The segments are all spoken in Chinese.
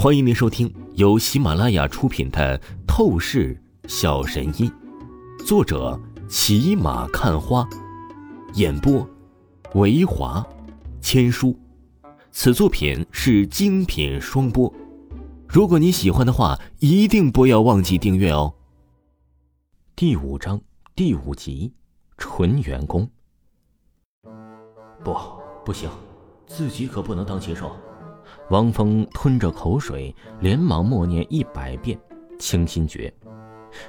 欢迎您收听由喜马拉雅出品的《透视小神医》，作者骑马看花，演播维华千书。此作品是精品双播。如果你喜欢的话，一定不要忘记订阅哦。第五章第五集，纯元宫。不，不行，自己可不能当禽兽。王峰吞着口水，连忙默念一百遍清心诀。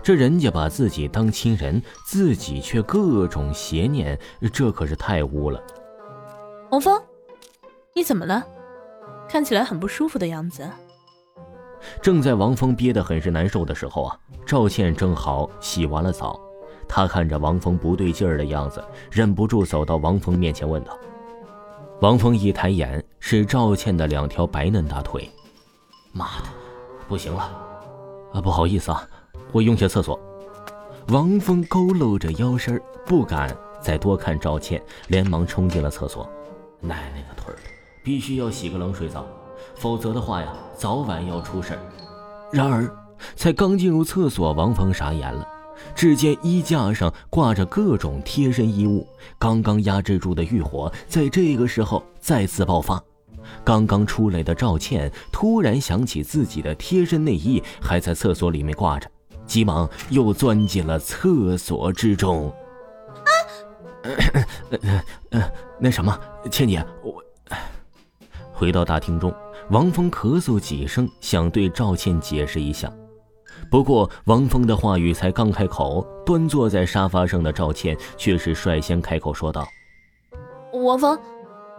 这人家把自己当亲人，自己却各种邪念，这可是太污了。王峰，你怎么了？看起来很不舒服的样子。正在王峰憋得很是难受的时候啊，赵倩正好洗完了澡，她看着王峰不对劲儿的样子，忍不住走到王峰面前问道。王峰一抬眼，是赵倩的两条白嫩大腿。妈的，不行了！啊，不好意思啊，我用下厕所。王峰佝偻着腰身，不敢再多看赵倩，连忙冲进了厕所。奶奶个腿的，必须要洗个冷水澡，否则的话呀，早晚要出事儿。然而，才刚进入厕所，王峰傻眼了。只见衣架上挂着各种贴身衣物，刚刚压制住的欲火在这个时候再次爆发。刚刚出来的赵倩突然想起自己的贴身内衣还在厕所里面挂着，急忙又钻进了厕所之中。啊，呃呃，那什么，倩姐，我回到大厅中，王峰咳嗽几声，想对赵倩解释一下。不过，王峰的话语才刚开口，端坐在沙发上的赵倩却是率先开口说道：“王峰，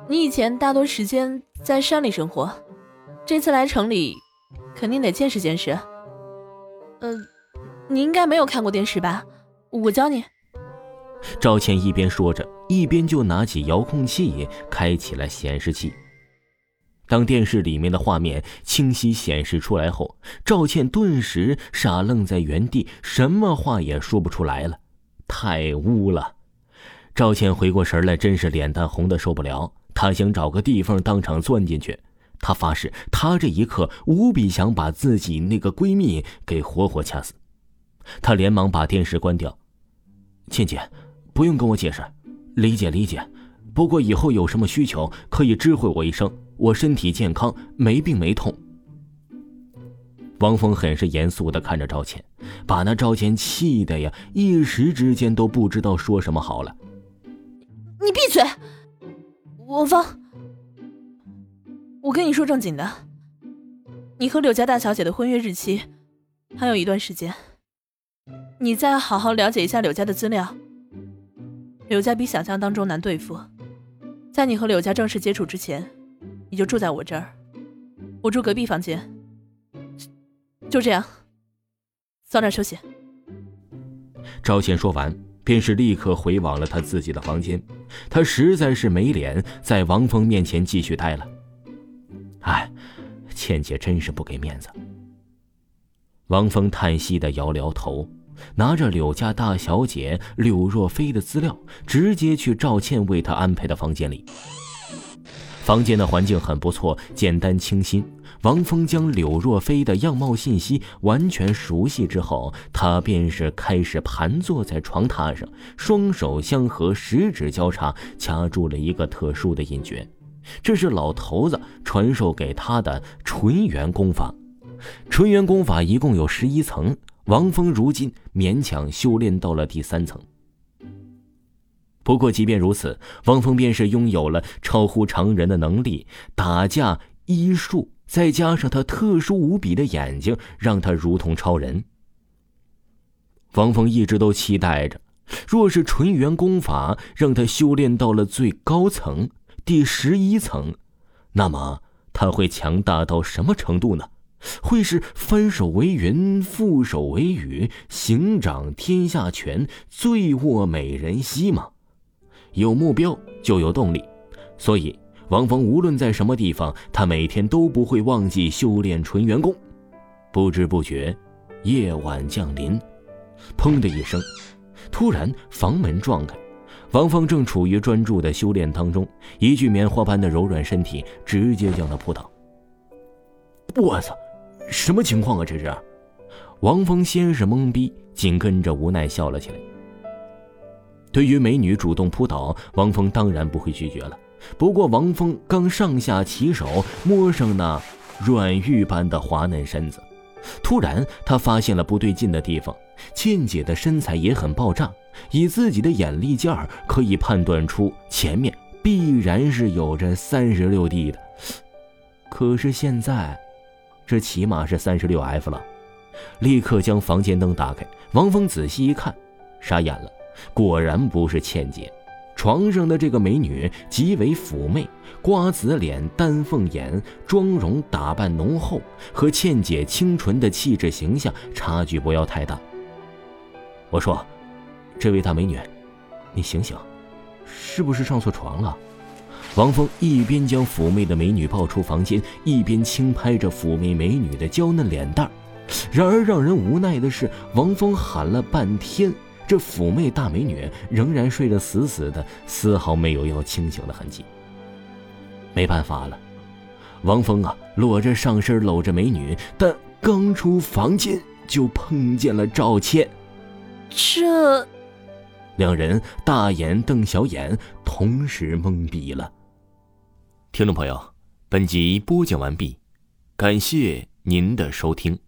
你以前大多时间在山里生活，这次来城里，肯定得见识见识。呃，你应该没有看过电视吧？我教你。”赵倩一边说着，一边就拿起遥控器开启了显示器。当电视里面的画面清晰显示出来后，赵倩顿时傻愣在原地，什么话也说不出来了，太污了。赵倩回过神来，真是脸蛋红的受不了。她想找个地缝当场钻进去。她发誓，她这一刻无比想把自己那个闺蜜给活活掐死。她连忙把电视关掉。倩姐，不用跟我解释，理解理解。不过以后有什么需求，可以知会我一声。我身体健康，没病没痛。王峰很是严肃的看着赵倩，把那赵倩气的呀，一时之间都不知道说什么好了。你闭嘴，王峰！我跟你说正经的，你和柳家大小姐的婚约日期还有一段时间，你再好好了解一下柳家的资料。柳家比想象当中难对付，在你和柳家正式接触之前。你就住在我这儿，我住隔壁房间。就这样，早点休息。赵倩说完，便是立刻回往了她自己的房间。她实在是没脸在王峰面前继续待了。哎，倩姐真是不给面子。王峰叹息的摇摇头，拿着柳家大小姐柳若飞的资料，直接去赵倩为他安排的房间里。房间的环境很不错，简单清新。王峰将柳若飞的样貌信息完全熟悉之后，他便是开始盘坐在床榻上，双手相合，十指交叉，掐住了一个特殊的印诀。这是老头子传授给他的纯元功法。纯元功法一共有十一层，王峰如今勉强修炼到了第三层。不过，即便如此，王峰便是拥有了超乎常人的能力，打架、医术，再加上他特殊无比的眼睛，让他如同超人。王峰一直都期待着，若是纯元功法让他修炼到了最高层第十一层，那么他会强大到什么程度呢？会是翻手为云，覆手为雨，行掌天下权，醉卧美人膝吗？有目标就有动力，所以王峰无论在什么地方，他每天都不会忘记修炼纯元功。不知不觉，夜晚降临，砰的一声，突然房门撞开，王峰正处于专注的修炼当中，一具棉花般的柔软身体直接将他扑倒。我操，什么情况啊？这是？王峰先是懵逼，紧跟着无奈笑了起来。对于美女主动扑倒，王峰当然不会拒绝了。不过，王峰刚上下其手摸上那软玉般的滑嫩身子，突然他发现了不对劲的地方。倩姐的身材也很爆炸，以自己的眼力劲儿，可以判断出前面必然是有着三十六 D 的。可是现在，这起码是三十六 F 了。立刻将房间灯打开，王峰仔细一看，傻眼了。果然不是倩姐，床上的这个美女极为妩媚，瓜子脸、丹凤眼，妆容打扮浓厚，和倩姐清纯的气质形象差距不要太大。我说：“这位大美女，你醒醒，是不是上错床了？”王峰一边将妩媚的美女抱出房间，一边轻拍着妩媚美女的娇嫩脸蛋然而让人无奈的是，王峰喊了半天。这妩媚大美女仍然睡得死死的，丝毫没有要清醒的痕迹。没办法了，王峰啊，裸着上身搂着美女，但刚出房间就碰见了赵倩。这，两人大眼瞪小眼，同时懵逼了。听众朋友，本集播讲完毕，感谢您的收听。